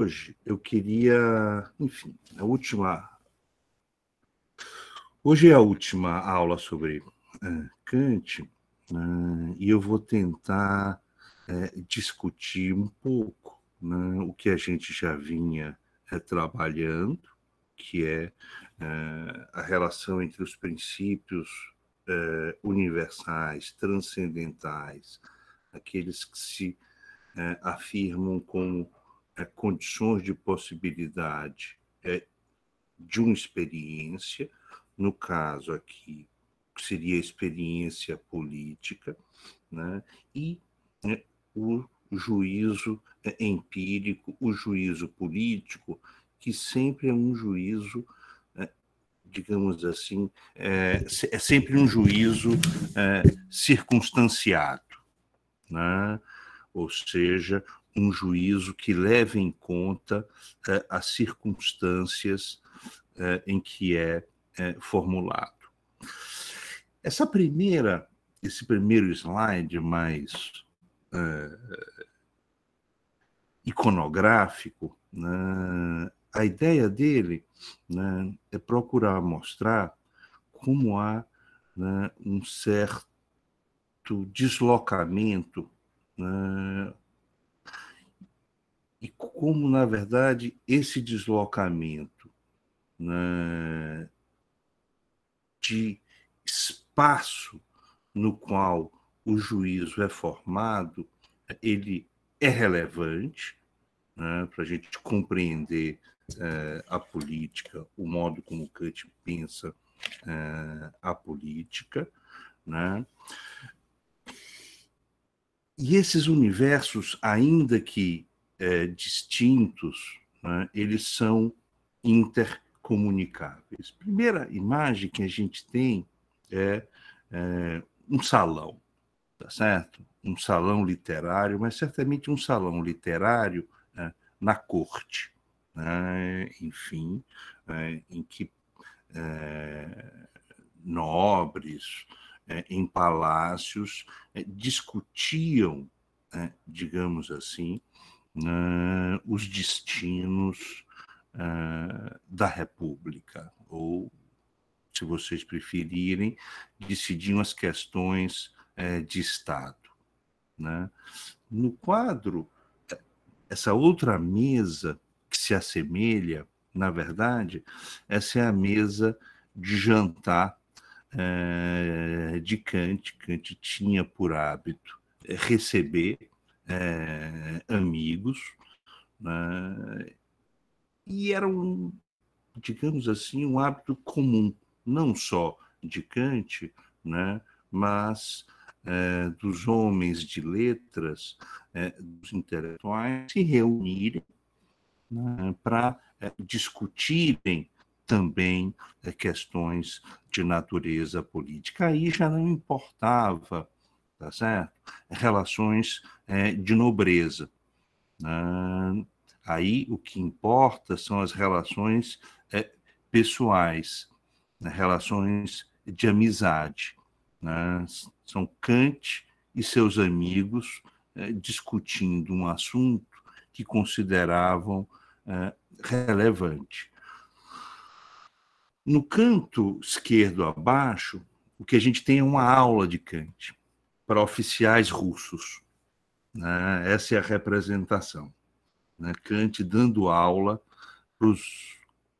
hoje eu queria, enfim, a última. Hoje é a última aula sobre uh, Kant, uh, e eu vou tentar uh, discutir um pouco né, o que a gente já vinha trabalhando, que é a relação entre os princípios universais, transcendentais, aqueles que se afirmam como é, condições de possibilidade é, de uma experiência, no caso aqui seria a experiência política, né? e né, o juízo é, empírico, o juízo político, que sempre é um juízo, é, digamos assim, é, é, sempre um juízo é, circunstanciado, né? ou seja, um juízo que leve em conta eh, as circunstâncias eh, em que é eh, formulado. Essa primeira, esse primeiro slide mais iconográfico, né, a ideia dele né, é procurar mostrar como há né, um certo deslocamento né, e como, na verdade, esse deslocamento né, de espaço no qual o juízo é formado, ele é relevante né, para a gente compreender é, a política, o modo como Kant pensa é, a política. Né? E esses universos, ainda que é, distintos, né, eles são intercomunicáveis. Primeira imagem que a gente tem é, é um salão, tá certo? Um salão literário, mas certamente um salão literário né, na corte, né, enfim, né, em que é, nobres é, em palácios é, discutiam, é, digamos assim, uh, os destinos uh, da República, ou, se vocês preferirem, decidiam as questões uh, de Estado. Né? No quadro, essa outra mesa que se assemelha, na verdade, essa é a mesa de jantar de Kant. Kant tinha por hábito receber é, amigos, né? e era um, digamos assim, um hábito comum, não só de Kant, né? mas é, dos homens de letras, é, dos intelectuais, se reunirem né? para discutirem também questões de natureza política. Aí já não importava tá certo? Relações é, de nobreza. Né? Aí o que importa são as relações é, pessoais, né? relações de amizade. Né? São Kant e seus amigos é, discutindo um assunto que consideravam é, relevante. No canto esquerdo abaixo, o que a gente tem é uma aula de Kant para oficiais russos. Né? Essa é a representação. Né? Kant dando aula para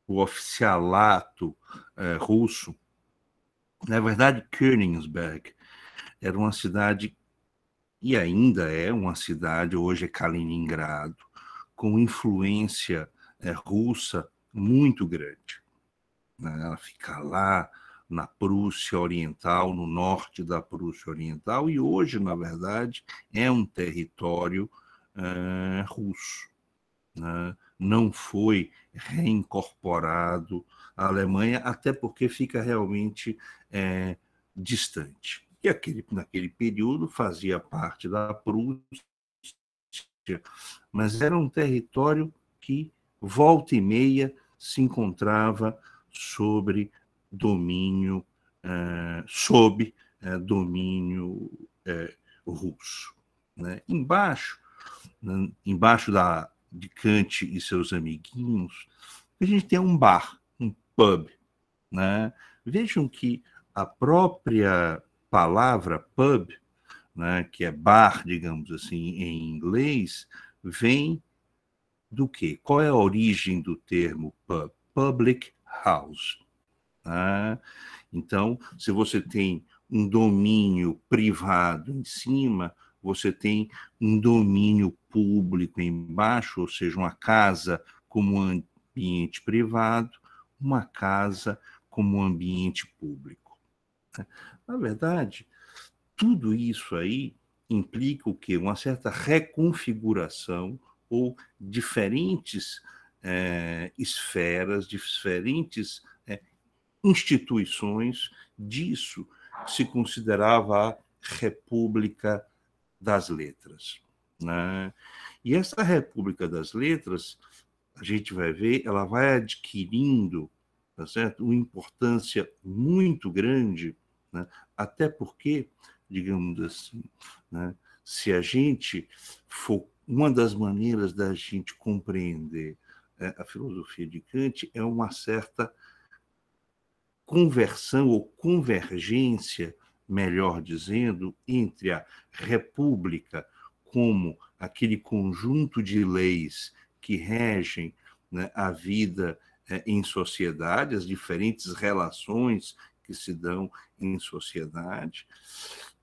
o oficialato é, russo. Na verdade, Königsberg era uma cidade, e ainda é uma cidade, hoje é Kaliningrado, com influência é, russa muito grande. Né? Ela fica lá na Prússia Oriental, no norte da Prússia Oriental, e hoje, na verdade, é um território é, russo. Né? Não foi reincorporado à Alemanha, até porque fica realmente é, distante. E aquele, naquele período fazia parte da Prússia, mas era um território que, volta e meia, se encontrava sobre domínio, uh, sob uh, domínio uh, russo. Né? Embaixo, né, embaixo da, de Kant e seus amiguinhos, a gente tem um bar, um pub. Né? Vejam que a própria palavra pub, né, que é bar, digamos assim, em inglês, vem do quê? Qual é a origem do termo pub? Public house. Né? Então, se você tem um domínio privado em cima, você tem um domínio público embaixo, ou seja, uma casa como um ambiente privado, uma casa como um ambiente público. Né? Na verdade, tudo isso aí implica o quê? Uma certa reconfiguração ou diferentes é, esferas, diferentes instituições disso se considerava a República das Letras. Né? E essa República das Letras, a gente vai ver, ela vai adquirindo tá certo? uma importância muito grande, né? até porque, digamos assim, né? se a gente for. Uma das maneiras da gente compreender é, a filosofia de Kant é uma certa conversão ou convergência, melhor dizendo, entre a república como aquele conjunto de leis que regem né, a vida é, em sociedade, as diferentes relações que se dão em sociedade,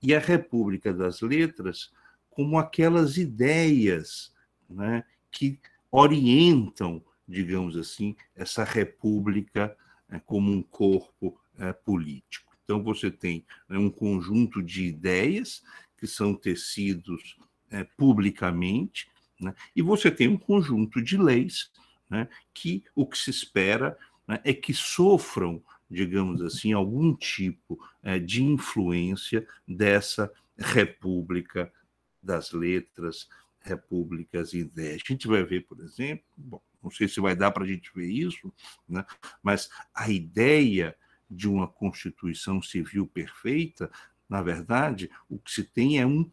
e a República das Letras como aquelas ideias né, que orientam, digamos assim, essa república como um corpo é, político. Então, você tem né, um conjunto de ideias que são tecidos é, publicamente, né, e você tem um conjunto de leis né, que o que se espera né, é que sofram, digamos assim, algum tipo é, de influência dessa república das letras, repúblicas e ideias. A gente vai ver, por exemplo, bom, não sei se vai dar para a gente ver isso, né? mas a ideia de uma Constituição civil perfeita, na verdade, o que se tem é um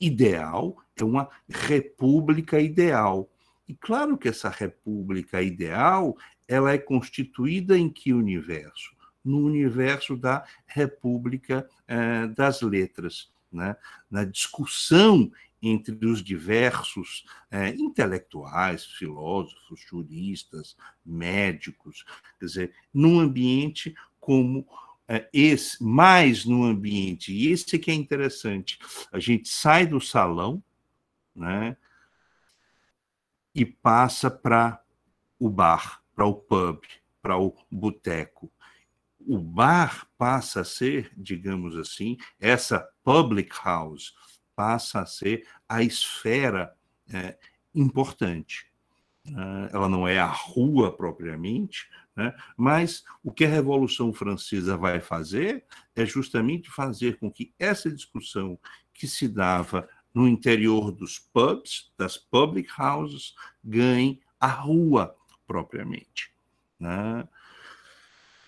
ideal, é uma república ideal. E claro que essa república ideal, ela é constituída em que universo? No universo da República eh, das Letras, né? na discussão entre os diversos é, intelectuais, filósofos, juristas, médicos, quer dizer, num ambiente como é, esse, mais num ambiente, e esse que é interessante, a gente sai do salão, né, e passa para o bar, para o pub, para o boteco. O bar passa a ser, digamos assim, essa public house, passa a ser a esfera é, importante. Né? Ela não é a rua propriamente, né? mas o que a Revolução Francesa vai fazer é justamente fazer com que essa discussão que se dava no interior dos pubs, das public houses, ganhe a rua propriamente. Né?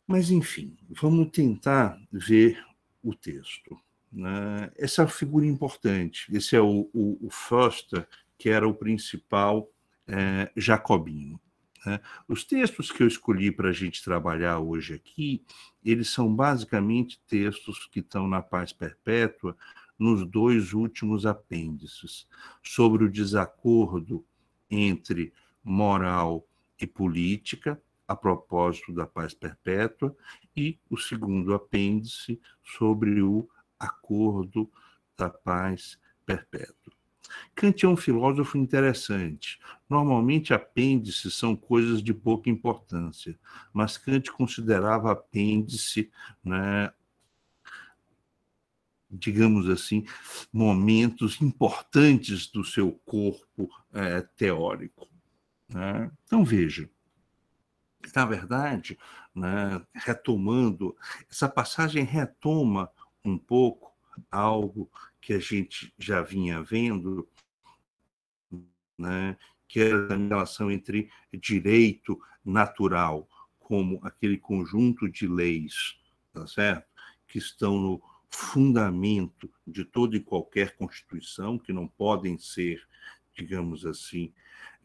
Mas, enfim, vamos tentar ver o texto. Né? Essa é figura importante. Esse é o, o, o Foster, que era o principal é, jacobino. Né? Os textos que eu escolhi para a gente trabalhar hoje aqui, eles são basicamente textos que estão na paz perpétua nos dois últimos apêndices, sobre o desacordo entre moral e política, a propósito da paz perpétua, e o segundo apêndice sobre o acordo da paz perpétua. Kant é um filósofo interessante. Normalmente, apêndices são coisas de pouca importância, mas Kant considerava apêndice, né, digamos assim, momentos importantes do seu corpo é, teórico. Né? Então, veja. Na verdade, né, retomando, essa passagem retoma um pouco algo que a gente já vinha vendo, né, que é a relação entre direito natural, como aquele conjunto de leis, tá certo? Que estão no fundamento de toda e qualquer constituição, que não podem ser, digamos assim,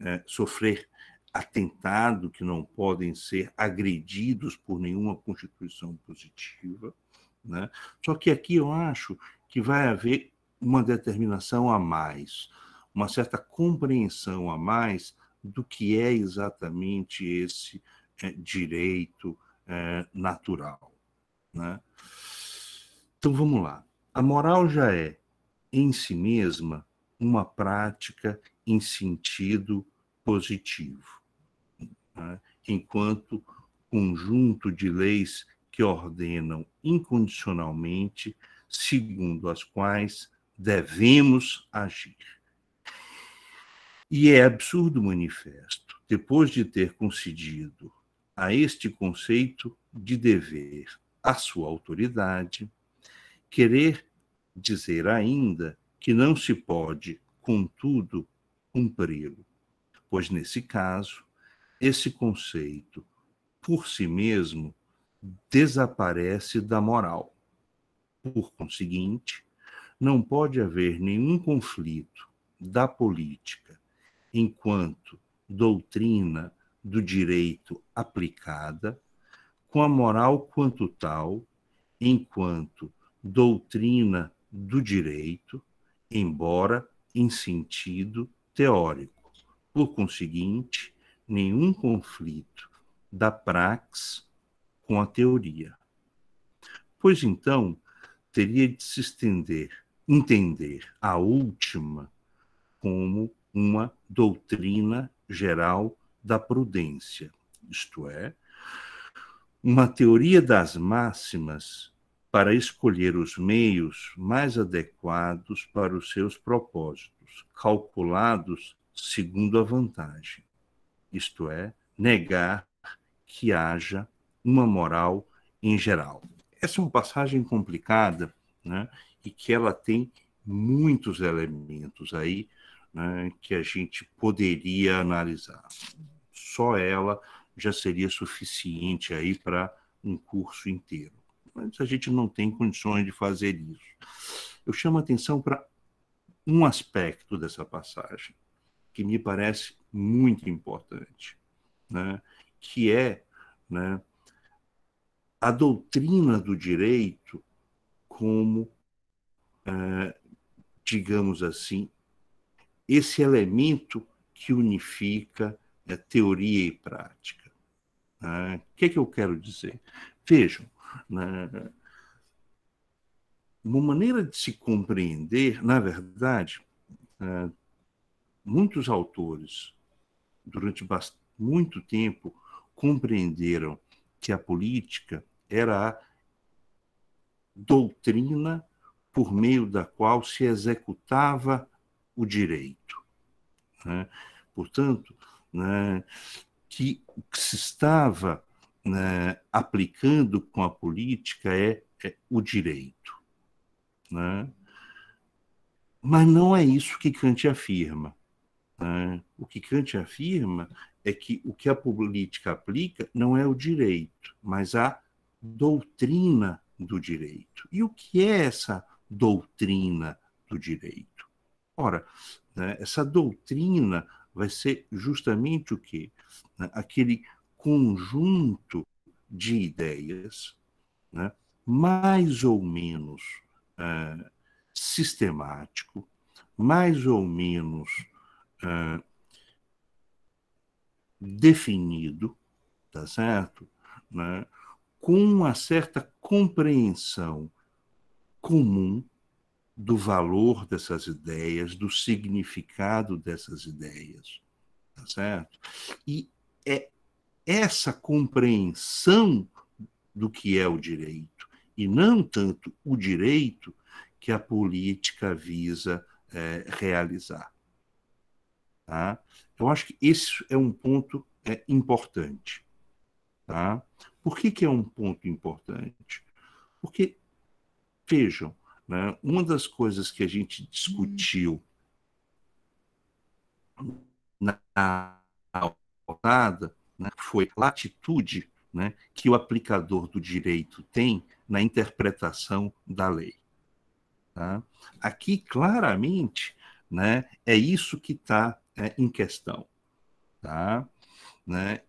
é, sofrer atentado, que não podem ser agredidos por nenhuma constituição positiva. Né? Só que aqui eu acho que vai haver uma determinação a mais, uma certa compreensão a mais do que é exatamente esse é, direito é, natural. Né? Então vamos lá. A moral já é, em si mesma, uma prática em sentido positivo, né? enquanto conjunto de leis que ordenam incondicionalmente, segundo as quais devemos agir. E é absurdo manifesto, depois de ter concedido a este conceito de dever a sua autoridade, querer dizer ainda que não se pode, contudo, cumpri-lo, pois nesse caso, esse conceito, por si mesmo, desaparece da moral. Por conseguinte, não pode haver nenhum conflito da política enquanto doutrina do direito aplicada, com a moral quanto tal, enquanto doutrina do direito, embora em sentido teórico. Por conseguinte, nenhum conflito da praxe com a teoria. Pois então, teria de se estender, entender a última como uma doutrina geral da prudência, isto é, uma teoria das máximas para escolher os meios mais adequados para os seus propósitos, calculados segundo a vantagem, isto é, negar que haja uma moral em geral. Essa é uma passagem complicada, né, e que ela tem muitos elementos aí né, que a gente poderia analisar. Só ela já seria suficiente aí para um curso inteiro. Mas a gente não tem condições de fazer isso. Eu chamo a atenção para um aspecto dessa passagem que me parece muito importante, né, que é né, a doutrina do direito como, é, digamos assim, esse elemento que unifica é, teoria e prática. Né? O que, é que eu quero dizer? Vejam, né? uma maneira de se compreender, na verdade, é, muitos autores, durante muito tempo, compreenderam que a política era a doutrina por meio da qual se executava o direito. Né? Portanto, né, que o que se estava né, aplicando com a política é, é o direito. Né? Mas não é isso que Kant afirma. Né? O que Kant afirma é que o que a política aplica não é o direito, mas a doutrina do direito. E o que é essa doutrina do direito? Ora, né, essa doutrina vai ser justamente o quê? Né, aquele conjunto de ideias, né, mais ou menos é, sistemático, mais ou menos é, definido, tá certo? Né, com uma certa compreensão comum do valor dessas ideias, do significado dessas ideias, tá certo? E é essa compreensão do que é o direito, e não tanto o direito que a política visa é, realizar. Tá? Eu acho que esse é um ponto é, importante. Tá? Por que, que é um ponto importante? Porque, vejam, né? Uma das coisas que a gente discutiu na rodada né, foi a latitude né, que o aplicador do direito tem na interpretação da lei. Tá? Aqui, claramente, né, é isso que está é, em questão. Tá? Né?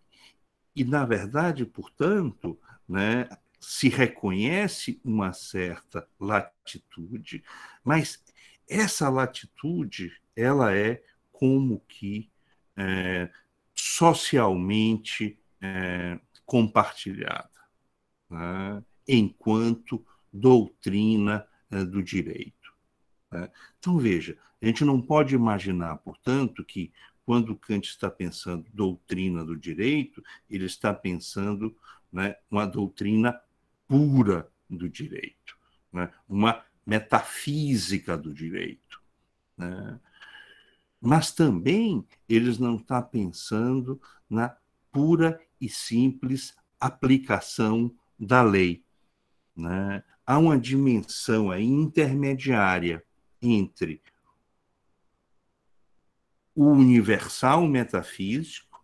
E, na verdade, portanto, né, se reconhece uma certa latitude, mas essa latitude ela é como que é, socialmente é, compartilhada, né, enquanto doutrina é, do direito. Né. Então, veja, a gente não pode imaginar, portanto, que quando Kant está pensando doutrina do direito, ele está pensando né, uma doutrina pura do direito, né, uma metafísica do direito. Né? Mas também eles não estão pensando na pura e simples aplicação da lei. Né? Há uma dimensão aí intermediária entre o universal metafísico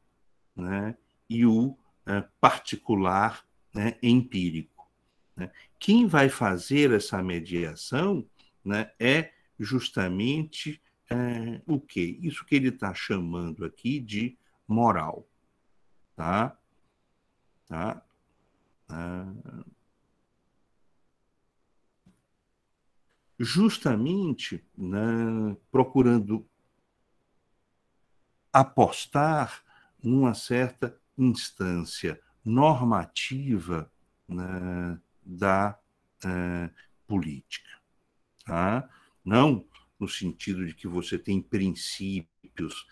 né, e o é, particular né, empírico. Né? Quem vai fazer essa mediação né, é justamente é, o quê? Isso que ele está chamando aqui de moral. Tá? Tá? Ah, justamente né, procurando apostar numa certa instância normativa né, da uh, política. Tá? Não no sentido de que você tem princípios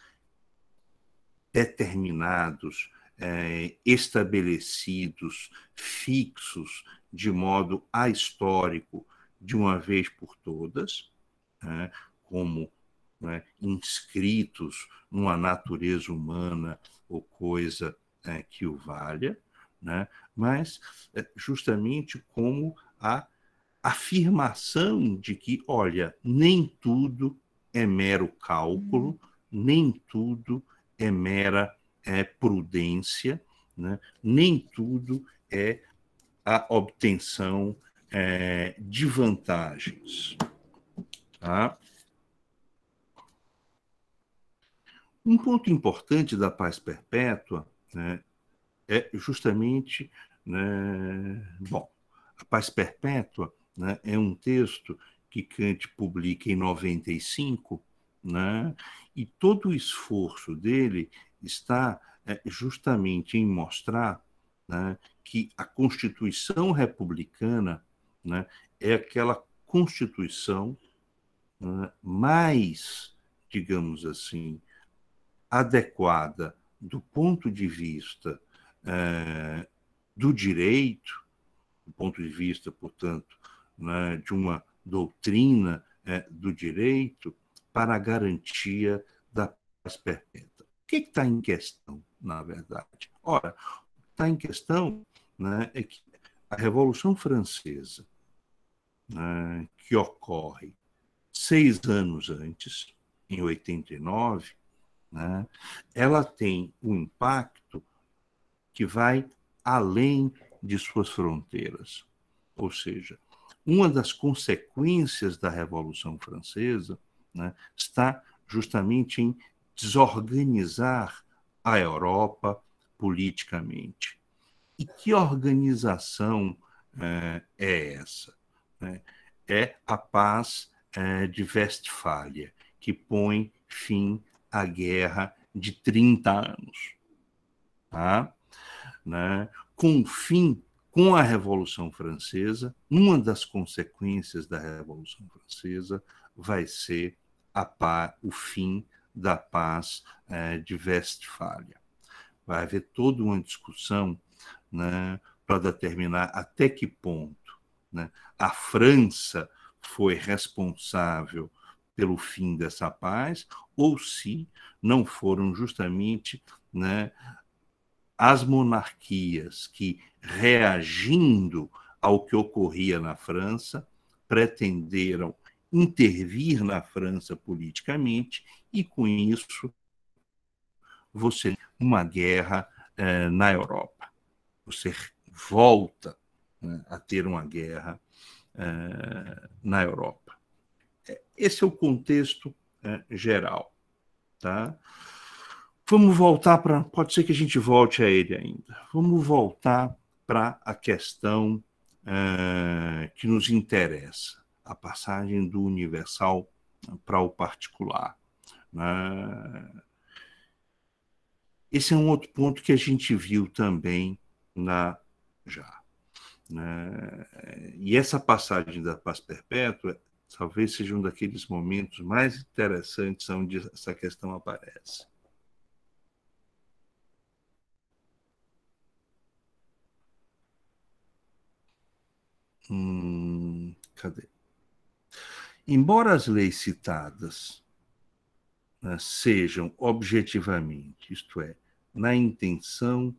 determinados, é, estabelecidos, fixos, de modo ahistórico, de uma vez por todas, né, como né, inscritos numa natureza humana ou coisa é, que o valha, né, mas é, justamente como a afirmação de que, olha, nem tudo é mero cálculo, uhum. nem tudo é mera é, prudência, né, nem tudo é a obtenção é, de vantagens. Tá? Um ponto importante da paz perpétua né, é justamente, né, bom, a paz perpétua né, é um texto que Kant publica em 95, né, e todo o esforço dele está é, justamente em mostrar né, que a Constituição republicana né, é aquela Constituição né, mais, digamos assim, adequada do ponto de vista é, do direito, do ponto de vista, portanto, né, de uma doutrina é, do direito, para a garantia da paz perpétua. O que está em questão, na verdade? Ora, o que está em questão né, é que a Revolução Francesa, né, que ocorre seis anos antes, em 89, né, ela tem um impacto que vai além de suas fronteiras. Ou seja, uma das consequências da Revolução Francesa né, está justamente em desorganizar a Europa politicamente. E que organização é, é essa? Né? É a paz é, de Westfália, que põe fim a guerra de 30 anos. Tá? Né? Com o fim, com a Revolução Francesa, uma das consequências da Revolução Francesa vai ser a o fim da paz eh, de Westfália. Vai haver toda uma discussão né, para determinar até que ponto né, a França foi responsável pelo fim dessa paz, ou se não foram justamente né, as monarquias que, reagindo ao que ocorria na França, pretenderam intervir na França politicamente e, com isso, você uma guerra eh, na Europa. Você volta né, a ter uma guerra eh, na Europa. Esse é o contexto é, geral. Tá? Vamos voltar para. Pode ser que a gente volte a ele ainda. Vamos voltar para a questão uh, que nos interessa, a passagem do universal para o particular. Né? Esse é um outro ponto que a gente viu também na já. Né? E essa passagem da paz perpétua talvez seja um daqueles momentos mais interessantes onde essa questão aparece. Hum, cadê? Embora as leis citadas né, sejam objetivamente, isto é, na intenção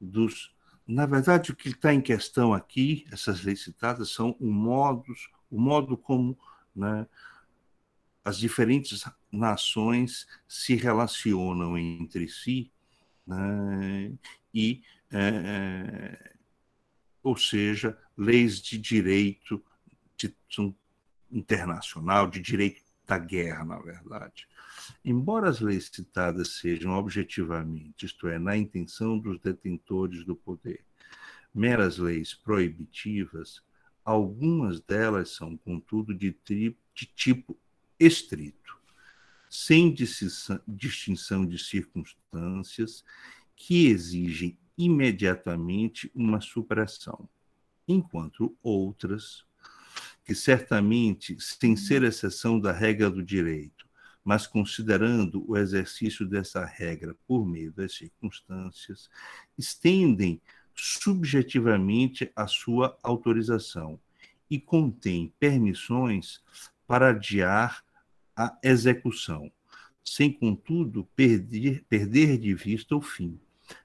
dos. Na verdade, o que está em questão aqui, essas leis citadas, são o modo, o modo como né, as diferentes nações se relacionam entre si né, e é, ou seja, leis de direito de, internacional, de direito da guerra, na verdade. Embora as leis citadas sejam objetivamente, isto é, na intenção dos detentores do poder, meras leis proibitivas, algumas delas são, contudo, de, tri, de tipo estrito, sem distinção de circunstâncias, que exigem imediatamente uma supressão, enquanto outras, que certamente, sem ser exceção da regra do direito, mas considerando o exercício dessa regra por meio das circunstâncias, estendem subjetivamente a sua autorização e contêm permissões para adiar a execução, sem, contudo, perder, perder de vista o fim.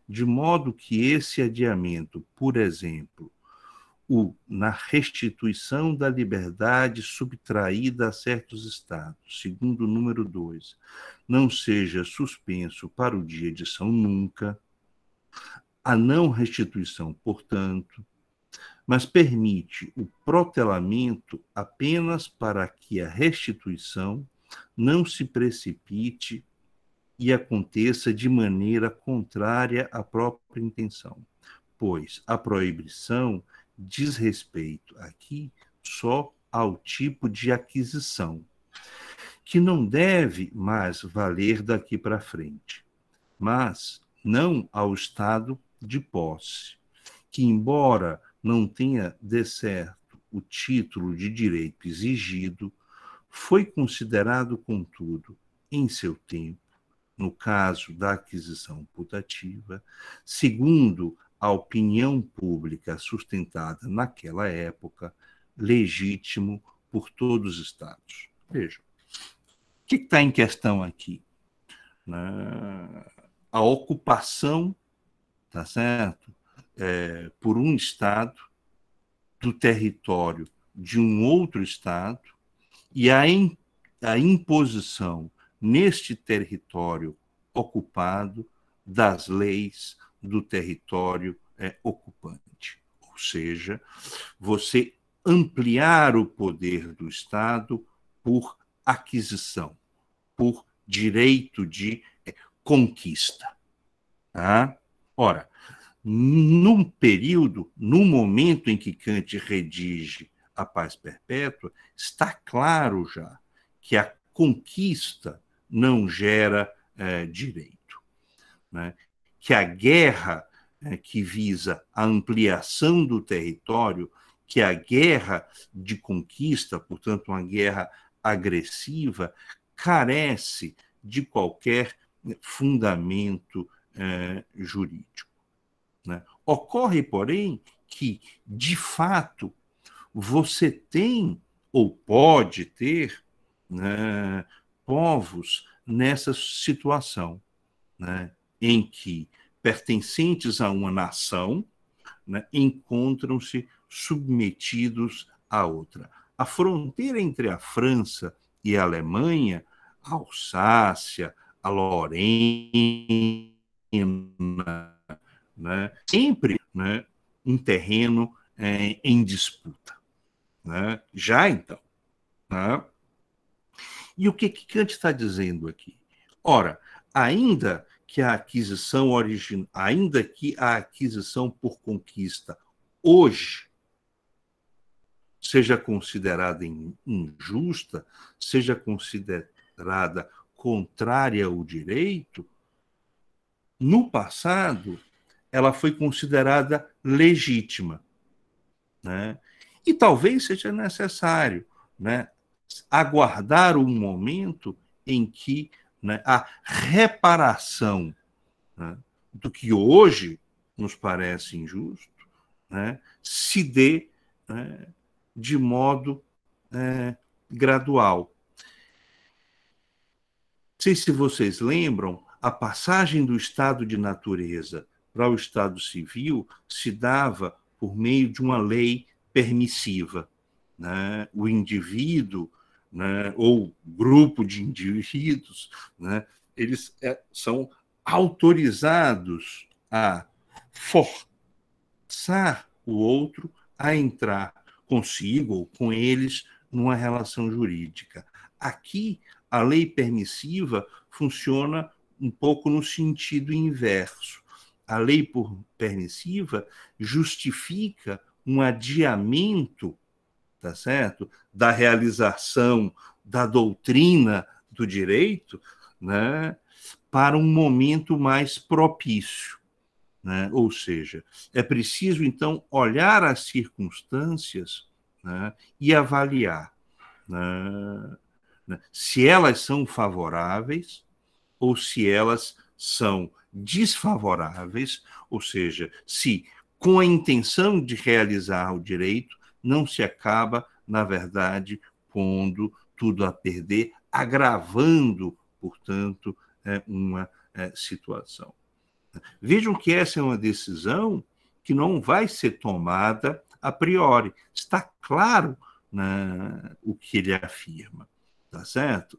De modo que esse adiamento, por exemplo, o na restituição da liberdade subtraída a certos estados, segundo o número 2, não seja suspenso para o dia de São Nunca, a não restituição, portanto, mas permite o protelamento apenas para que a restituição não se precipite e aconteça de maneira contrária à própria intenção, pois a proibição diz respeito aqui só ao tipo de aquisição, que não deve mais valer daqui para frente, mas não ao estado de posse, que, embora não tenha de certo o título de direito exigido, foi considerado, contudo, em seu tempo, no caso da aquisição putativa, segundo a opinião pública sustentada naquela época, legítimo por todos os Estados. Veja, o que está em questão aqui? Né? A ocupação, tá certo? É, por um Estado do território de um outro Estado e a, in, a imposição neste território ocupado das leis do território é, ocupante. Ou seja, você ampliar o poder do Estado por aquisição, por direito de é, conquista. Tá? Ora, num período, no momento em que Kant redige a paz perpétua, está claro já que a conquista não gera é, direito. Né? Que a guerra é, que visa a ampliação do território, que a guerra de conquista, portanto, uma guerra agressiva, carece de qualquer fundamento é, jurídico. Né? Ocorre, porém, que, de fato, você tem ou pode ter né, povos nessa situação, né, em que pertencentes a uma nação né, encontram-se submetidos à outra. A fronteira entre a França e a Alemanha, a Alsácia, a Lorena, né, sempre né, um terreno é, em disputa. Né? Já então, né, e o que, que Kant está dizendo aqui? Ora, ainda que a aquisição original, ainda que a aquisição por conquista hoje seja considerada injusta, seja considerada contrária ao direito, no passado ela foi considerada legítima. Né? E talvez seja necessário né, aguardar um momento em que né, a reparação né, do que hoje nos parece injusto né, se dê né, de modo é, gradual. Não sei se vocês lembram, a passagem do estado de natureza para o estado civil se dava por meio de uma lei permissiva. Né? O indivíduo, né, ou grupo de indivíduos, né, eles é, são autorizados a forçar o outro a entrar consigo ou com eles numa relação jurídica. Aqui, a lei permissiva funciona um pouco no sentido inverso. A lei permissiva justifica um adiamento, tá certo, da realização da doutrina do direito, né, para um momento mais propício. Né? Ou seja, é preciso, então, olhar as circunstâncias né, e avaliar né, né, se elas são favoráveis ou se elas são desfavoráveis, ou seja, se com a intenção de realizar o direito não se acaba, na verdade, pondo tudo a perder, agravando, portanto, é, uma é, situação. Vejam que essa é uma decisão que não vai ser tomada a priori. Está claro né, o que ele afirma, tá certo?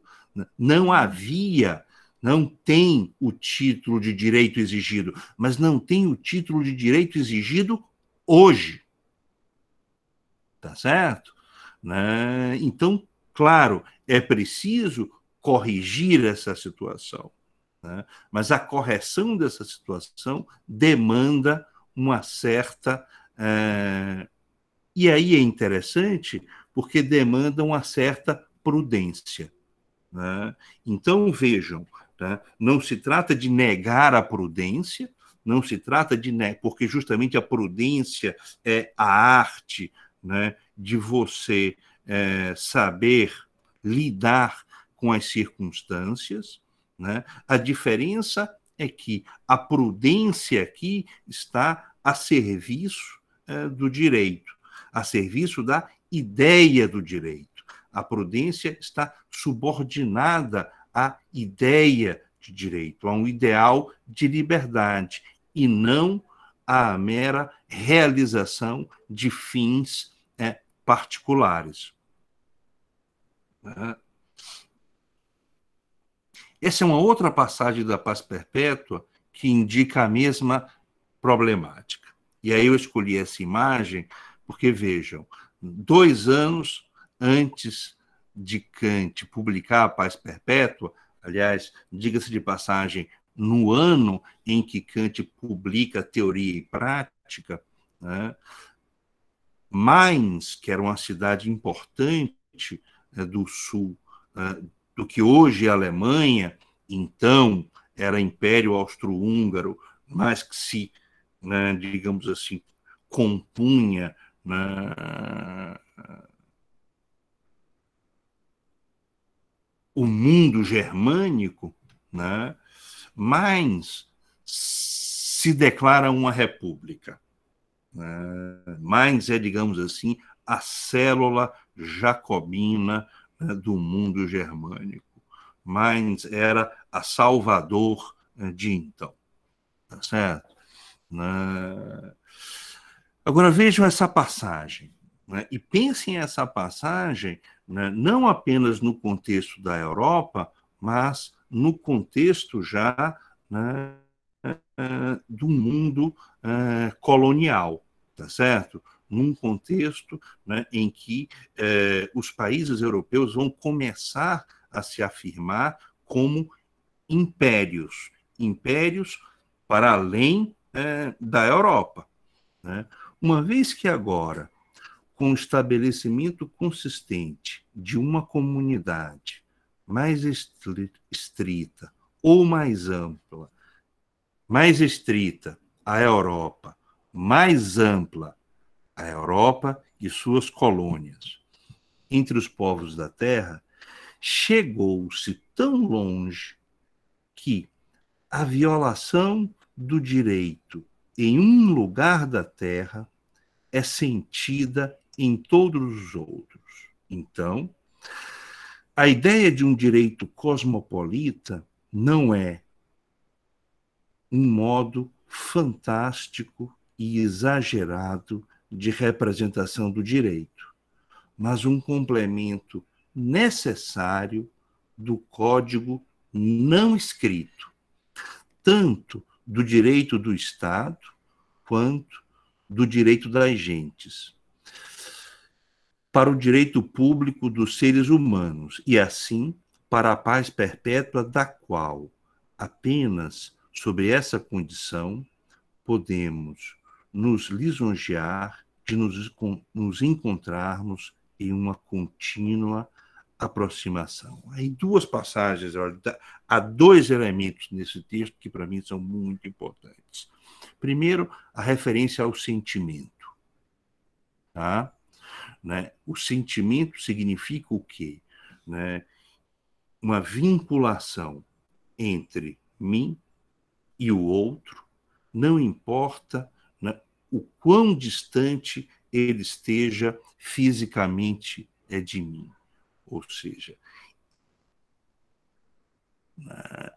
Não havia, não tem o título de direito exigido, mas não tem o título de direito exigido hoje. Tá certo? Né? Então, claro, é preciso corrigir essa situação. Né? Mas a correção dessa situação demanda uma certa. É... E aí é interessante, porque demanda uma certa prudência. Né? Então, vejam, tá? não se trata de negar a prudência, não se trata de. negar, Porque justamente a prudência é a arte né, de você é, saber lidar com as circunstâncias, né? A diferença é que a prudência aqui está a serviço é, do direito, a serviço da ideia do direito. A prudência está subordinada à ideia de direito, a um ideal de liberdade, e não à mera realização de fins é, particulares. Né? Essa é uma outra passagem da paz perpétua que indica a mesma problemática. E aí eu escolhi essa imagem porque, vejam, dois anos antes de Kant publicar a paz perpétua, aliás, diga-se de passagem, no ano em que Kant publica Teoria e Prática, né, Mainz, que era uma cidade importante né, do sul né, do que hoje é a Alemanha, então era Império Austro-Húngaro, mas que se, né, digamos assim, compunha o mundo germânico, né, mas se declara uma república. Né? Mainz é, digamos assim, a célula jacobina né, do mundo germânico. Mainz era a Salvador né, de então. Tá certo? Né? Agora vejam essa passagem. Né? E pensem essa passagem né, não apenas no contexto da Europa, mas no contexto já né, do mundo uh, colonial, tá certo? num contexto né, em que eh, os países europeus vão começar a se afirmar como impérios, impérios para além da Europa. Né? Uma vez que agora, com o estabelecimento consistente de uma comunidade mais estrita ou mais ampla, mais estrita a Europa, mais ampla a Europa e suas colônias, entre os povos da Terra, chegou-se tão longe que a violação do direito em um lugar da Terra é sentida em todos os outros. Então, a ideia de um direito cosmopolita não é um modo fantástico e exagerado de representação do direito, mas um complemento necessário do código não escrito, tanto do direito do Estado quanto do direito das gentes, para o direito público dos seres humanos e, assim, para a paz perpétua da qual, apenas sob essa condição, podemos nos lisonjear de nos, nos encontrarmos em uma contínua aproximação. Aí duas passagens, olha, há dois elementos nesse texto que para mim são muito importantes. Primeiro, a referência ao sentimento. Tá? Né? O sentimento significa o quê? Né? Uma vinculação entre mim e o outro, não importa né, o quão distante ele esteja fisicamente é de mim. Ou seja,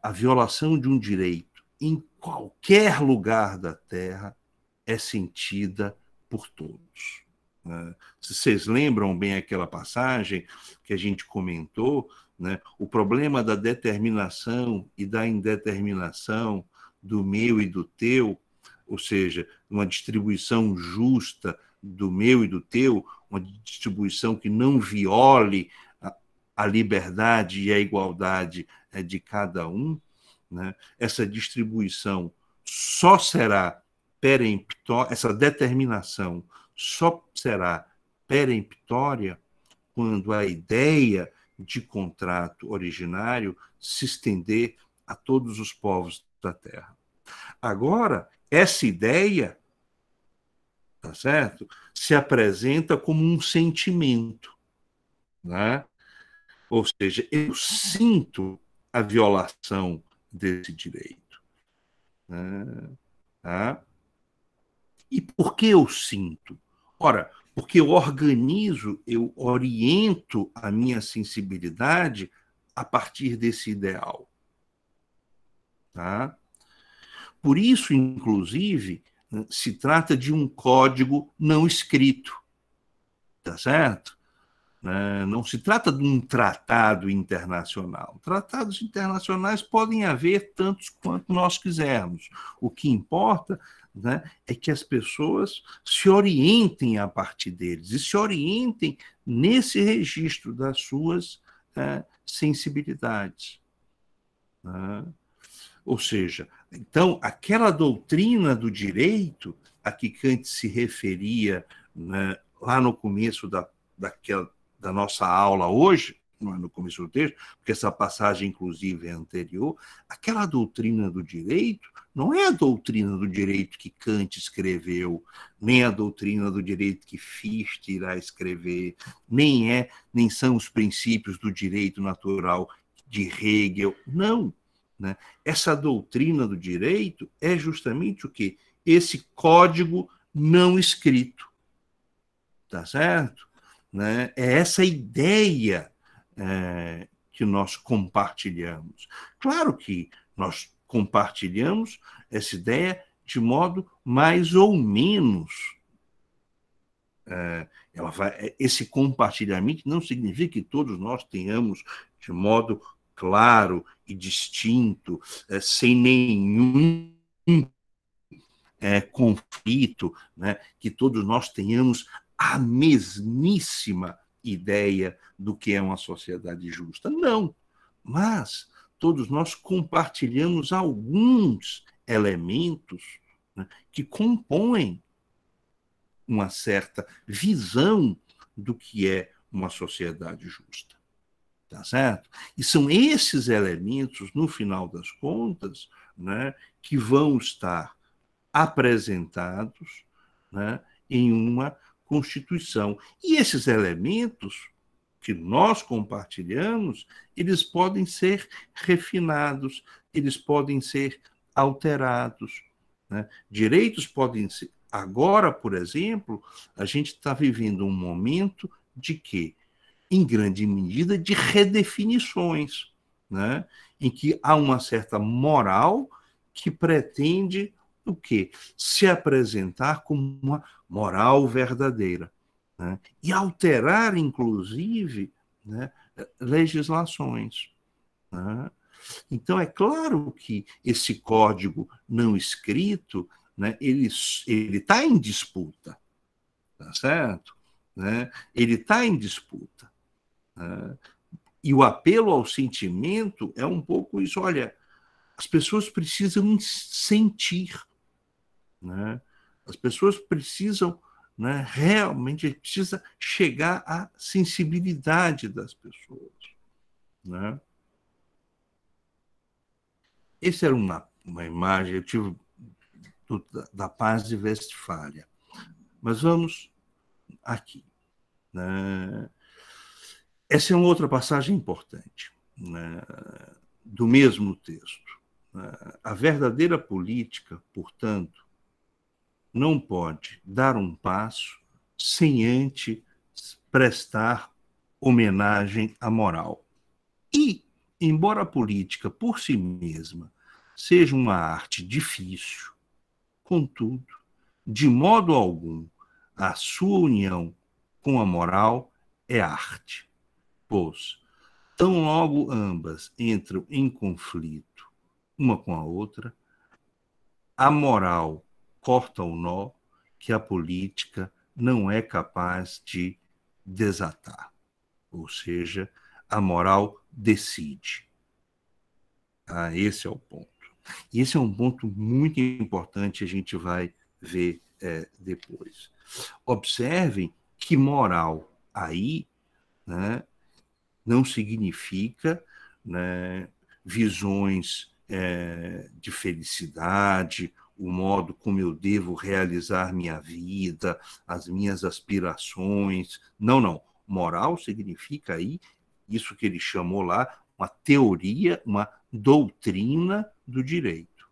a violação de um direito em qualquer lugar da Terra é sentida por todos. Né? Se vocês lembram bem aquela passagem que a gente comentou, né? o problema da determinação e da indeterminação, do meu e do teu, ou seja, uma distribuição justa do meu e do teu, uma distribuição que não viole a, a liberdade e a igualdade é, de cada um, né? essa distribuição só será peremptória, essa determinação só será peremptória quando a ideia de contrato originário se estender a todos os povos da Terra. Agora, essa ideia, tá certo? Se apresenta como um sentimento, né? Ou seja, eu sinto a violação desse direito. Né? Tá? E por que eu sinto? Ora, porque eu organizo, eu oriento a minha sensibilidade a partir desse ideal. Tá? Por isso, inclusive, se trata de um código não escrito, tá certo? Né? Não se trata de um tratado internacional. Tratados internacionais podem haver tantos quanto nós quisermos. O que importa né, é que as pessoas se orientem a partir deles e se orientem nesse registro das suas é, sensibilidades. Né? Ou seja, então, aquela doutrina do direito a que Kant se referia né, lá no começo da, daquela, da nossa aula hoje, no começo do texto, porque essa passagem, inclusive, é anterior, aquela doutrina do direito não é a doutrina do direito que Kant escreveu, nem a doutrina do direito que Fichte irá escrever, nem é, nem são os princípios do direito natural de Hegel. Não. Né? Essa doutrina do direito é justamente o que? Esse código não escrito. Tá certo? Né? É essa ideia é, que nós compartilhamos. Claro que nós compartilhamos essa ideia de modo mais ou menos. É, ela vai, esse compartilhamento não significa que todos nós tenhamos de modo claro e distinto, é, sem nenhum é, conflito, né, que todos nós tenhamos a mesmíssima ideia do que é uma sociedade justa. Não. Mas todos nós compartilhamos alguns elementos né, que compõem uma certa visão do que é uma sociedade justa. Tá certo? E são esses elementos, no final das contas, né, que vão estar apresentados né, em uma Constituição. E esses elementos que nós compartilhamos, eles podem ser refinados, eles podem ser alterados. Né? Direitos podem ser. Agora, por exemplo, a gente está vivendo um momento de que, em grande medida, de redefinições, né? em que há uma certa moral que pretende o quê? Se apresentar como uma moral verdadeira. Né? E alterar, inclusive, né, legislações. Né? Então, é claro que esse código não escrito né, ele está em disputa, tá certo? Né? Ele está em disputa. Né? E o apelo ao sentimento é um pouco isso. Olha, as pessoas precisam sentir. Né? As pessoas precisam né, realmente precisa chegar à sensibilidade das pessoas. Né? Essa era uma, uma imagem, eu tive do, da paz de Westfália. Mas vamos aqui. Né? Essa é uma outra passagem importante né? do mesmo texto. Né? A verdadeira política, portanto, não pode dar um passo sem antes prestar homenagem à moral. E, embora a política por si mesma seja uma arte difícil, contudo, de modo algum, a sua união com a moral é arte, pois, tão logo ambas entram em conflito uma com a outra, a moral corta o nó que a política não é capaz de desatar. Ou seja, a moral decide. Ah, esse é o ponto. E esse é um ponto muito importante, a gente vai ver é, depois. Observem que moral aí né, não significa né, visões é, de felicidade o modo como eu devo realizar minha vida, as minhas aspirações. Não, não. Moral significa aí isso que ele chamou lá uma teoria, uma doutrina do direito.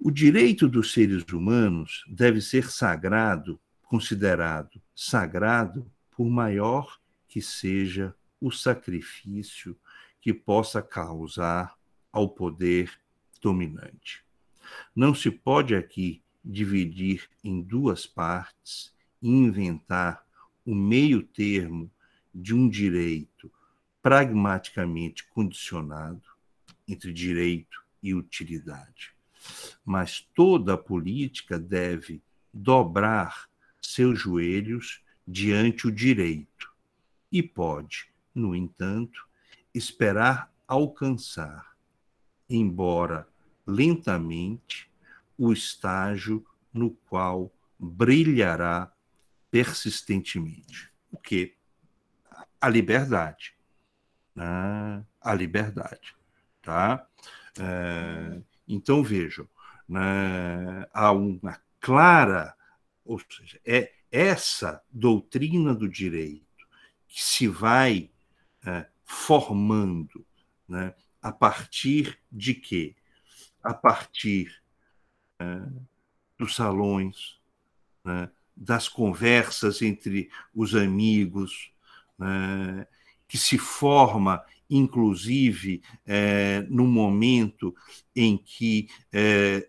O direito dos seres humanos deve ser sagrado, considerado sagrado, por maior que seja o sacrifício que possa causar ao poder dominante. Não se pode aqui dividir em duas partes e inventar o meio termo de um direito pragmaticamente condicionado entre direito e utilidade. Mas toda a política deve dobrar seus joelhos diante o direito e pode, no entanto, esperar alcançar, embora lentamente o estágio no qual brilhará persistentemente. O que? A liberdade. Né? A liberdade. Tá? É, então, vejam, né? há uma clara, ou seja, é essa doutrina do direito que se vai é, formando né? a partir de quê? A partir né, dos salões, né, das conversas entre os amigos, né, que se forma, inclusive, é, no momento em que é,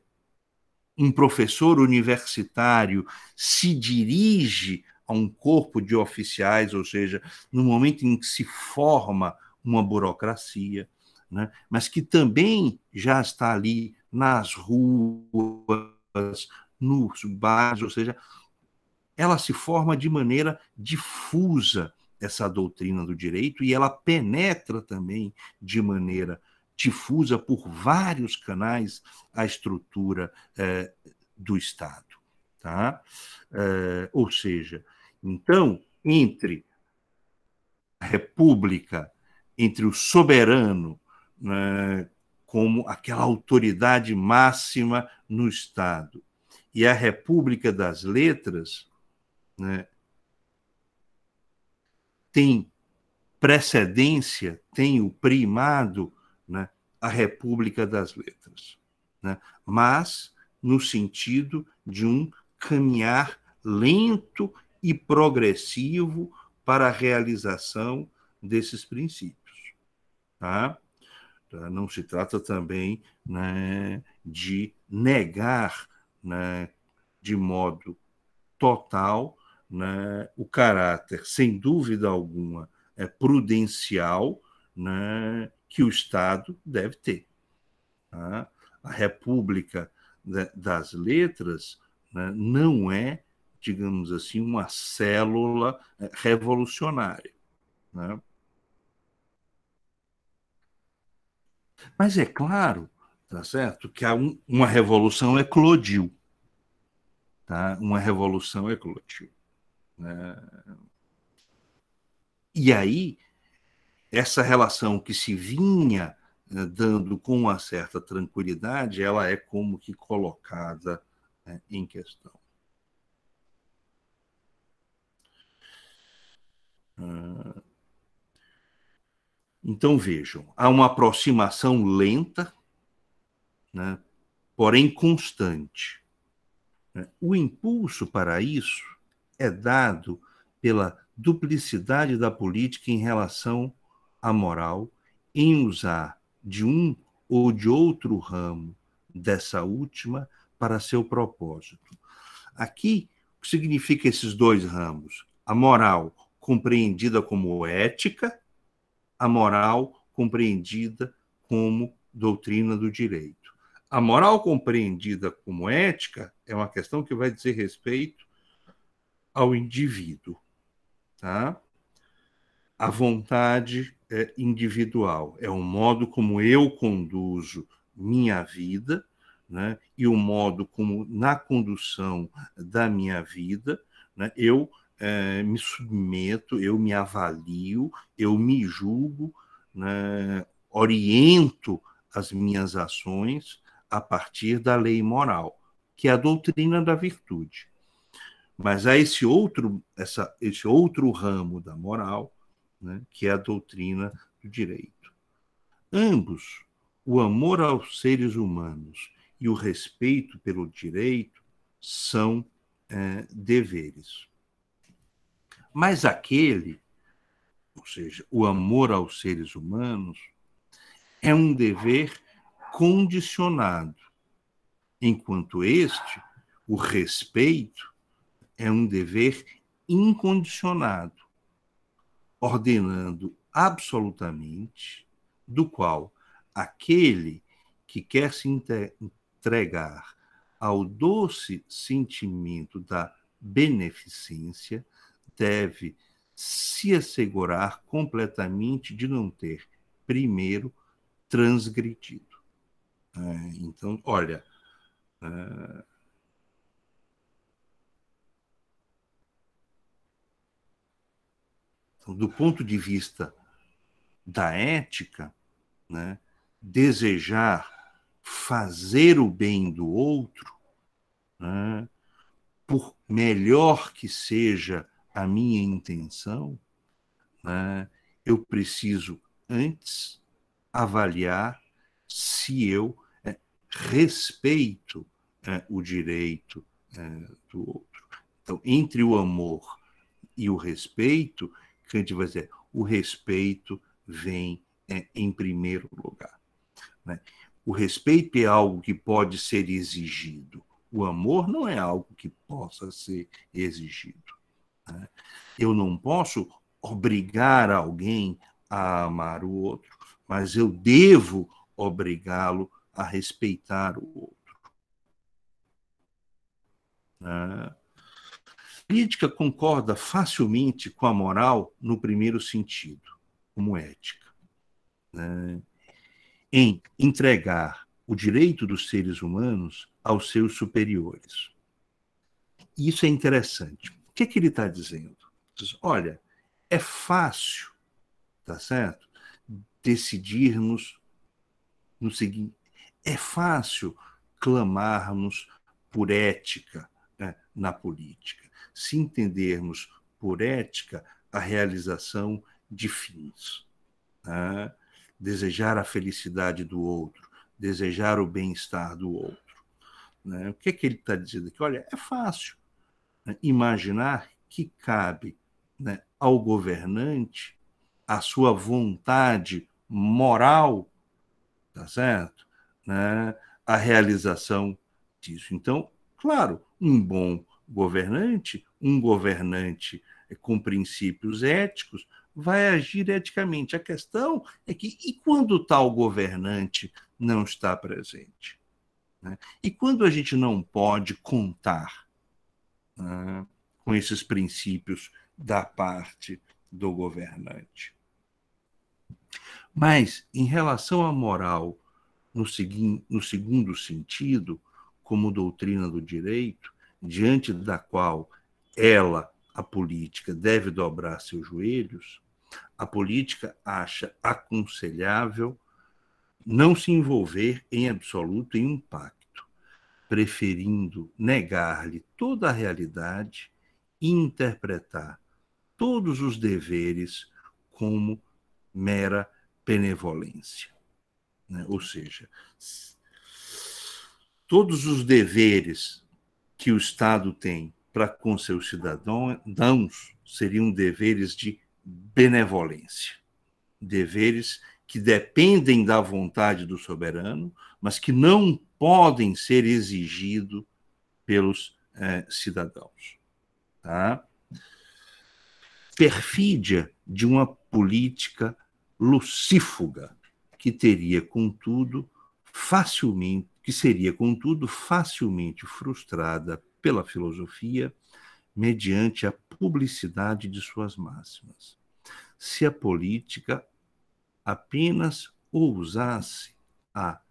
um professor universitário se dirige a um corpo de oficiais, ou seja, no momento em que se forma uma burocracia né? mas que também já está ali nas ruas, nos bares, ou seja, ela se forma de maneira difusa essa doutrina do direito e ela penetra também de maneira difusa por vários canais a estrutura é, do Estado. Tá? É, ou seja, então, entre a República, entre o soberano, né, como aquela autoridade máxima no Estado, e a República das Letras, né, tem precedência, tem o primado né, a República das Letras, né, mas no sentido de um caminhar lento e progressivo para a realização desses princípios. Tá? Tá? Não se trata também né, de negar né, de modo total né, o caráter, sem dúvida alguma, é prudencial né, que o Estado deve ter. Tá? A República das Letras né, não é, digamos assim, uma célula é, revolucionária. Né? Mas é claro, tá certo, que um, uma revolução eclodiu. Tá? Uma revolução eclodiu. Né? E aí, essa relação que se vinha né, dando com uma certa tranquilidade, ela é como que colocada né, em questão. Ah, então vejam, há uma aproximação lenta, né, porém constante. Né. O impulso para isso é dado pela duplicidade da política em relação à moral, em usar de um ou de outro ramo dessa última para seu propósito. Aqui, o que significa esses dois ramos? A moral compreendida como ética, a moral compreendida como doutrina do direito. A moral compreendida como ética é uma questão que vai dizer respeito ao indivíduo, tá? A vontade é individual, é o modo como eu conduzo minha vida, né? E o modo como na condução da minha vida, né? Eu é, me submeto, eu me avalio, eu me julgo, né? oriento as minhas ações a partir da lei moral, que é a doutrina da virtude. Mas há esse outro, essa, esse outro ramo da moral, né, que é a doutrina do direito. Ambos, o amor aos seres humanos e o respeito pelo direito, são é, deveres. Mas aquele, ou seja, o amor aos seres humanos, é um dever condicionado, enquanto este, o respeito, é um dever incondicionado, ordenando absolutamente, do qual aquele que quer se entregar ao doce sentimento da beneficência deve se assegurar completamente de não ter, primeiro, transgredido. É, então, olha, é, Então, do ponto de vista da ética, né, desejar fazer o bem do outro, né, por melhor que seja a minha intenção, né, eu preciso antes avaliar se eu é, respeito é, o direito é, do outro. Então, entre o amor e o respeito, Kant vai dizer, o respeito vem em primeiro lugar. Né? O respeito é algo que pode ser exigido. O amor não é algo que possa ser exigido. Né? Eu não posso obrigar alguém a amar o outro, mas eu devo obrigá-lo a respeitar o outro. Né? política concorda facilmente com a moral no primeiro sentido, como ética, né? em entregar o direito dos seres humanos aos seus superiores. Isso é interessante. Que, que ele está dizendo? Diz, olha, é fácil, tá certo? Decidirmos no seguinte: é fácil clamarmos por ética né, na política, se entendermos por ética a realização de fins, né? desejar a felicidade do outro, desejar o bem-estar do outro. Né? O que, é que ele está dizendo aqui? Olha, é fácil imaginar que cabe né, ao governante a sua vontade moral, tá certo? Né, a realização disso. Então, claro, um bom governante, um governante com princípios éticos, vai agir eticamente. A questão é que, e quando tal governante não está presente? Né? E quando a gente não pode contar né, com esses princípios da parte do governante? Mas, em relação à moral, no, segui no segundo sentido, como doutrina do direito, diante da qual ela, a política, deve dobrar seus joelhos, a política acha aconselhável não se envolver em absoluto em um pacto, preferindo negar-lhe toda a realidade e interpretar todos os deveres como mera benevolência. Né? Ou seja, todos os deveres que o Estado tem para com seus cidadãos seriam deveres de benevolência, deveres que dependem da vontade do soberano, mas que não podem ser exigidos pelos eh, cidadãos. Tá? Perfídia de uma política lucífuga que teria, contudo, facilmente, que seria, contudo, facilmente frustrada pela filosofia mediante a publicidade de suas máximas. Se a política apenas ousasse a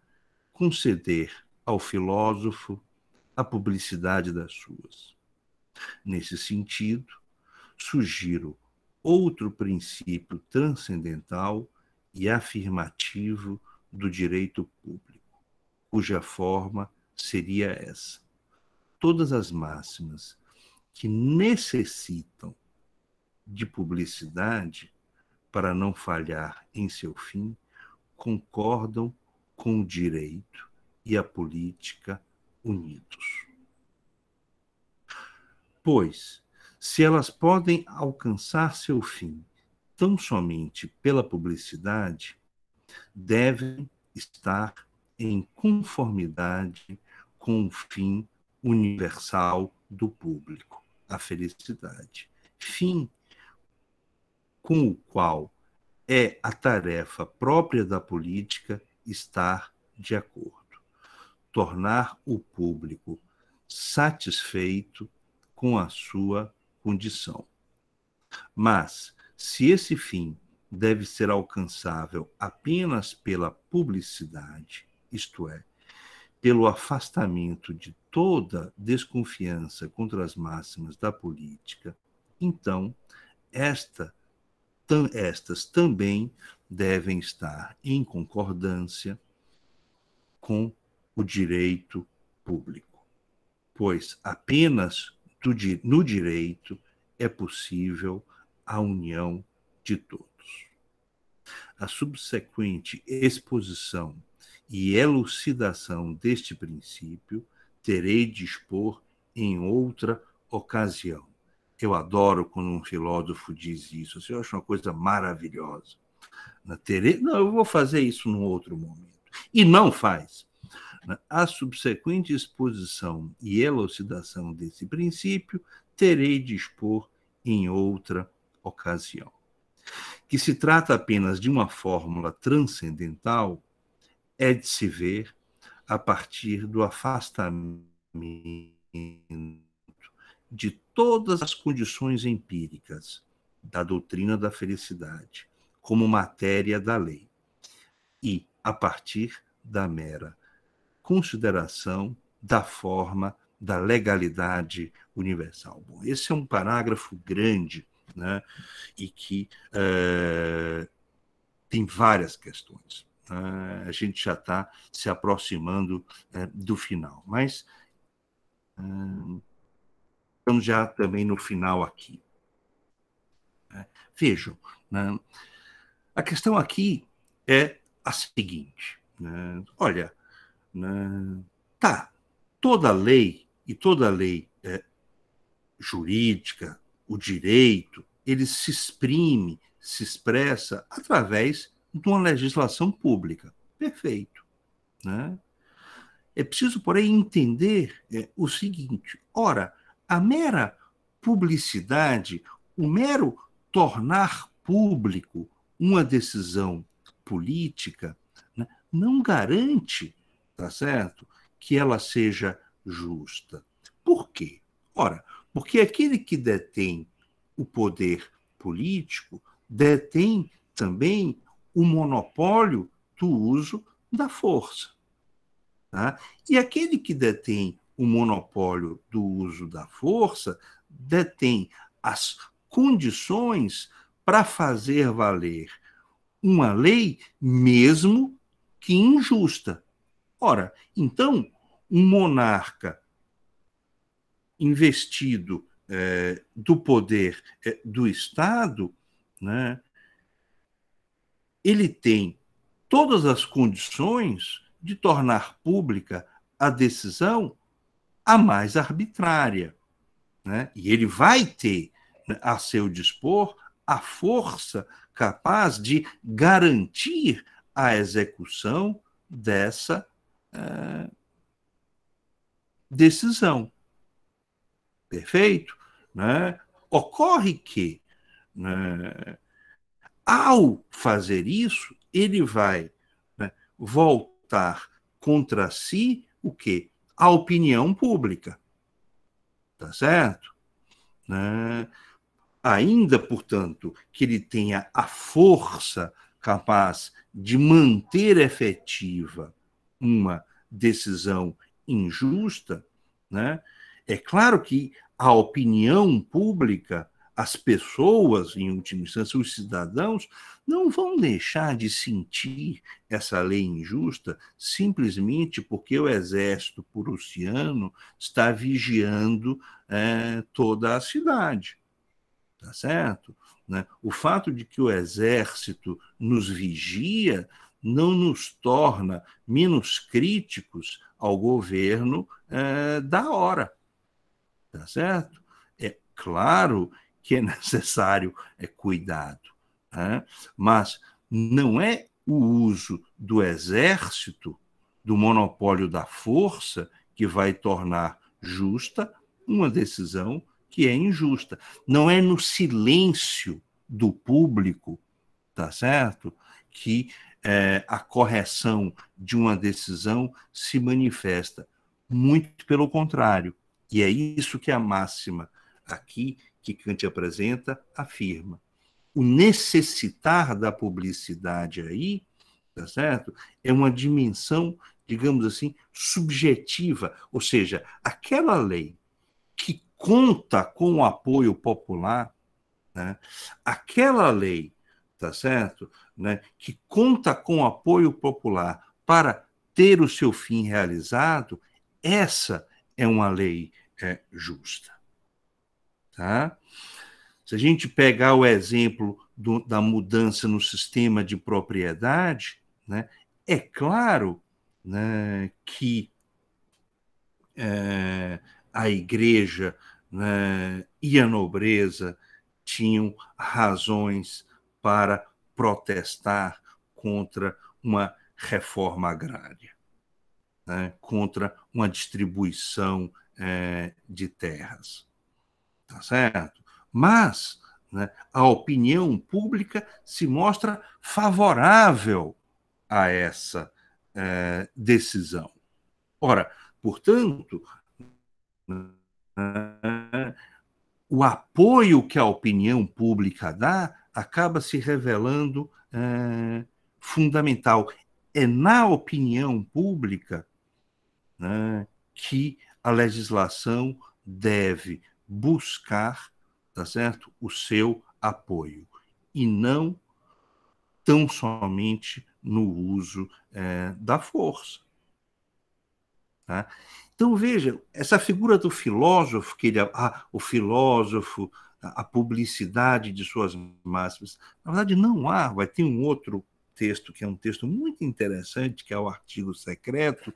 conceder ao filósofo a publicidade das suas. Nesse sentido, sugiro outro princípio transcendental e afirmativo do direito público, cuja forma seria essa. Todas as máximas que necessitam de publicidade para não falhar em seu fim concordam com o direito e a política unidos. Pois, se elas podem alcançar seu fim tão somente pela publicidade, devem estar em conformidade com o fim universal do público a felicidade. Fim com o qual é a tarefa própria da política estar de acordo. Tornar o público satisfeito com a sua condição. Mas, se esse fim deve ser alcançável apenas pela publicidade, isto é, pelo afastamento de toda desconfiança contra as máximas da política, então esta, tam, estas também devem estar em concordância com o direito público, pois apenas no direito é possível a união de todos. A subsequente exposição e elucidação deste princípio terei de expor em outra ocasião. Eu adoro quando um filósofo diz isso, eu acho uma coisa maravilhosa. Terei... Não, eu vou fazer isso num outro momento. E não faz. A subsequente exposição e elucidação desse princípio terei de expor em outra ocasião. Que se trata apenas de uma fórmula transcendental é de se ver a partir do afastamento de todas as condições empíricas da doutrina da felicidade como matéria da lei e a partir da mera consideração da forma da legalidade universal. Bom, esse é um parágrafo grande né, e que é, tem várias questões. Né? A gente já está se aproximando é, do final, mas é, estamos já também no final aqui. Né. Vejam, né, a questão aqui é a seguinte: né, olha, né, tá, toda lei e toda lei é, jurídica, o direito, ele se exprime, se expressa através de uma legislação pública. Perfeito. Né? É preciso, porém, entender é, o seguinte: ora, a mera publicidade, o mero tornar público uma decisão política, né, não garante, tá certo, que ela seja justa. Por quê? Ora, porque aquele que detém o poder político detém também o monopólio do uso da força. Tá? E aquele que detém o monopólio do uso da força detém as condições para fazer valer uma lei, mesmo que injusta. Ora, então, um monarca investido é, do poder é, do Estado, né, ele tem todas as condições de tornar pública a decisão a mais arbitrária. Né? E ele vai ter né, a seu dispor a força capaz de garantir a execução dessa é, decisão. Perfeito? Né? Ocorre que, né, ao fazer isso, ele vai né, voltar contra si o quê? A opinião pública. Tá certo? Né? Ainda, portanto, que ele tenha a força capaz de manter efetiva uma decisão injusta, né? É claro que a opinião pública, as pessoas, em última instância, os cidadãos, não vão deixar de sentir essa lei injusta simplesmente porque o exército prussiano está vigiando é, toda a cidade. Tá certo? Né? O fato de que o exército nos vigia não nos torna menos críticos ao governo é, da hora. Tá certo? É claro que é necessário é, cuidado, né? mas não é o uso do exército, do monopólio da força, que vai tornar justa uma decisão que é injusta. Não é no silêncio do público, tá certo? Que é, a correção de uma decisão se manifesta. Muito pelo contrário. E é isso que a máxima aqui que Kant apresenta afirma. O necessitar da publicidade aí, tá certo? É uma dimensão, digamos assim, subjetiva, ou seja, aquela lei que conta com o apoio popular, né? aquela lei, tá certo? Né? Que conta com o apoio popular para ter o seu fim realizado, essa é uma lei é, justa. Tá? Se a gente pegar o exemplo do, da mudança no sistema de propriedade, né, é claro né, que é, a igreja né, e a nobreza tinham razões para protestar contra uma reforma agrária, né, contra uma distribuição é, de terras. Tá certo? Mas né, a opinião pública se mostra favorável a essa é, decisão. Ora, portanto, o apoio que a opinião pública dá acaba se revelando é, fundamental. É na opinião pública né, que a legislação deve buscar, tá certo, o seu apoio e não tão somente no uso é, da força. Tá? Então, veja, essa figura do filósofo, que ele, ah, o filósofo, a publicidade de suas máximas, na verdade não há, vai ter um outro texto, que é um texto muito interessante, que é o artigo secreto,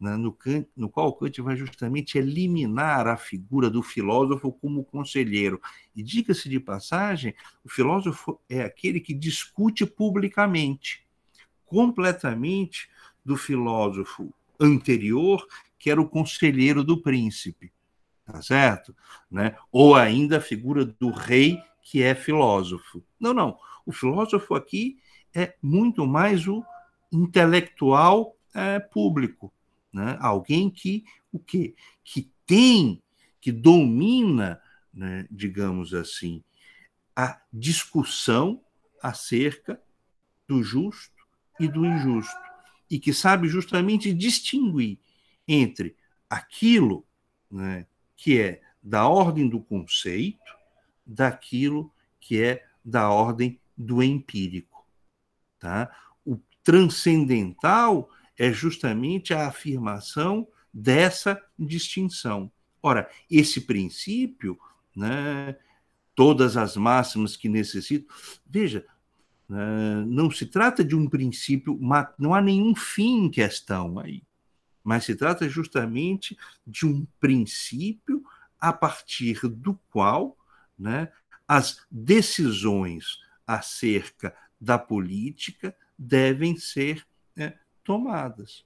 né, no, no qual Kant vai justamente eliminar a figura do filósofo como conselheiro. E diga-se de passagem, o filósofo é aquele que discute publicamente, completamente do filósofo anterior, que era o conselheiro do príncipe, tá certo? Né? Ou ainda a figura do rei, que é filósofo. Não, não. O filósofo aqui é muito mais o intelectual é, público, né? Alguém que o quê? Que tem, que domina, né, digamos assim, a discussão acerca do justo e do injusto e que sabe justamente distinguir entre aquilo né, que é da ordem do conceito daquilo que é da ordem do empírico. Tá? O transcendental é justamente a afirmação dessa distinção. Ora, esse princípio, né, todas as máximas que necessitam, veja, né, não se trata de um princípio, não há nenhum fim em questão aí, mas se trata justamente de um princípio a partir do qual né, as decisões acerca da política devem ser é, tomadas.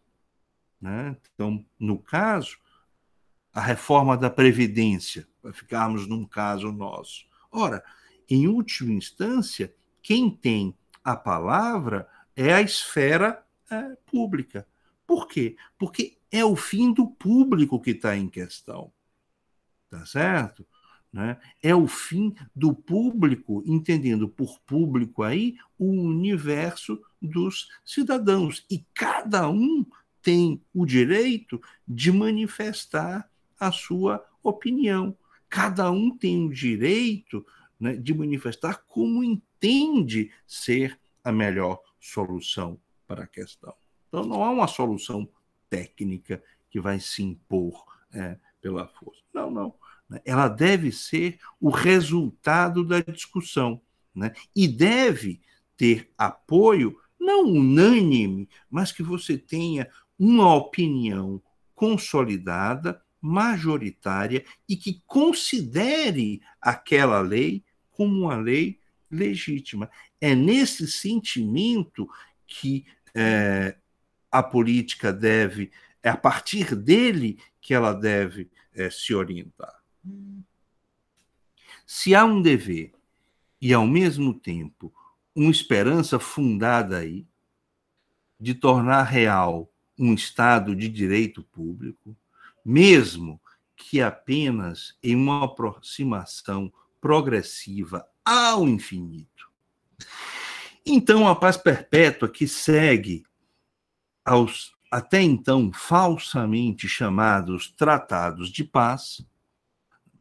Né? Então, no caso, a reforma da Previdência, para ficarmos num caso nosso. Ora, em última instância, quem tem a palavra é a esfera é, pública. Por quê? Porque é o fim do público que está em questão. Tá certo? Né? É o fim do público, entendendo por público aí o universo dos cidadãos. E cada um tem o direito de manifestar a sua opinião. Cada um tem o direito né, de manifestar como entende ser a melhor solução para a questão. Então, não há uma solução técnica que vai se impor é, pela força. Não, não. Né? ela deve ser o resultado da discussão né? e deve ter apoio, não unânime, mas que você tenha uma opinião consolidada, majoritária e que considere aquela lei como uma lei legítima. É nesse sentimento que é, a política deve, é a partir dele que ela deve é, se orientar. Se há um dever e, ao mesmo tempo, uma esperança fundada aí de tornar real um Estado de direito público, mesmo que apenas em uma aproximação progressiva ao infinito. Então, a paz perpétua que segue aos até então falsamente chamados tratados de paz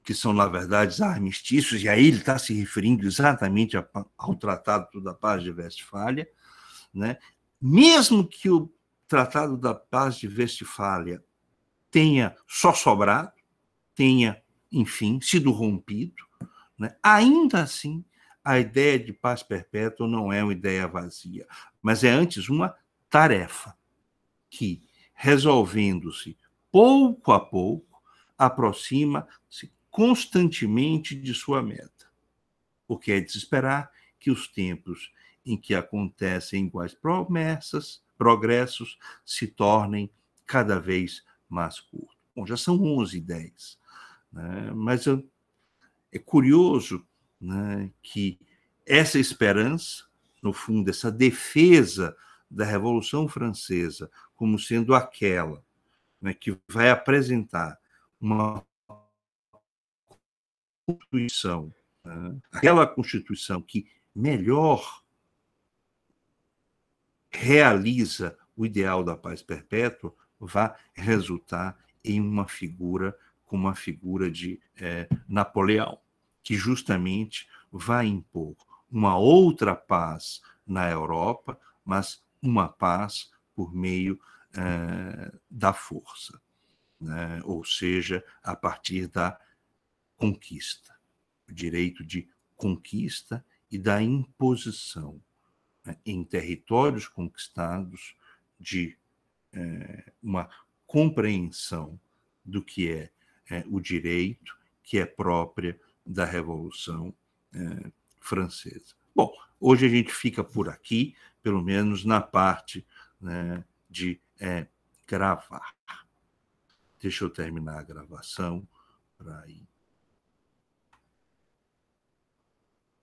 que são, na verdade, armistícios, e aí ele está se referindo exatamente ao Tratado da Paz de Westfália, né? mesmo que o Tratado da Paz de Westfália tenha só sobrado, tenha, enfim, sido rompido, né? ainda assim, a ideia de paz perpétua não é uma ideia vazia, mas é antes uma tarefa que, resolvendo-se pouco a pouco, aproxima-se constantemente de sua meta. O que é de se esperar que os tempos em que acontecem iguais promessas, progressos, se tornem cada vez mais curtos. Bom, já são 11 e 10, né? mas é curioso né, que essa esperança, no fundo, essa defesa da Revolução Francesa como sendo aquela né, que vai apresentar uma Constituição, né, aquela Constituição que melhor realiza o ideal da paz perpétua, vai resultar em uma figura como a figura de é, Napoleão, que justamente vai impor uma outra paz na Europa, mas uma paz por meio é, da força, né? ou seja, a partir da conquista, o direito de conquista e da imposição né? em territórios conquistados de é, uma compreensão do que é, é, o direito que é própria da Revolução Francesa. Bom, hoje a gente fica por aqui, pelo menos na parte né, de é, gravar. Deixa eu terminar a gravação para ir